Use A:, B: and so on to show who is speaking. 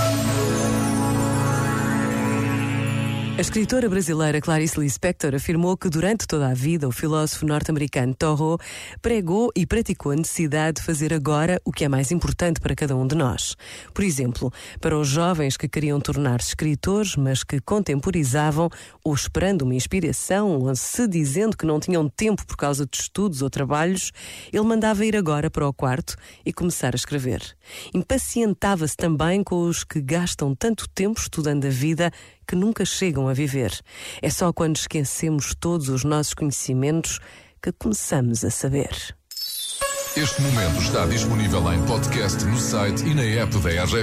A: Thank you. A escritora brasileira Clarice Lispector afirmou que durante toda a vida o filósofo norte-americano Thoreau pregou e praticou a necessidade de fazer agora o que é mais importante para cada um de nós. Por exemplo, para os jovens que queriam tornar-se escritores, mas que contemporizavam ou esperando uma inspiração, ou se dizendo que não tinham tempo por causa de estudos ou trabalhos, ele mandava ir agora para o quarto e começar a escrever. Impacientava-se também com os que gastam tanto tempo estudando a vida que nunca chegam a viver. É só quando esquecemos todos os nossos conhecimentos que começamos a saber.
B: Este momento está disponível em podcast no site e na app da RGF.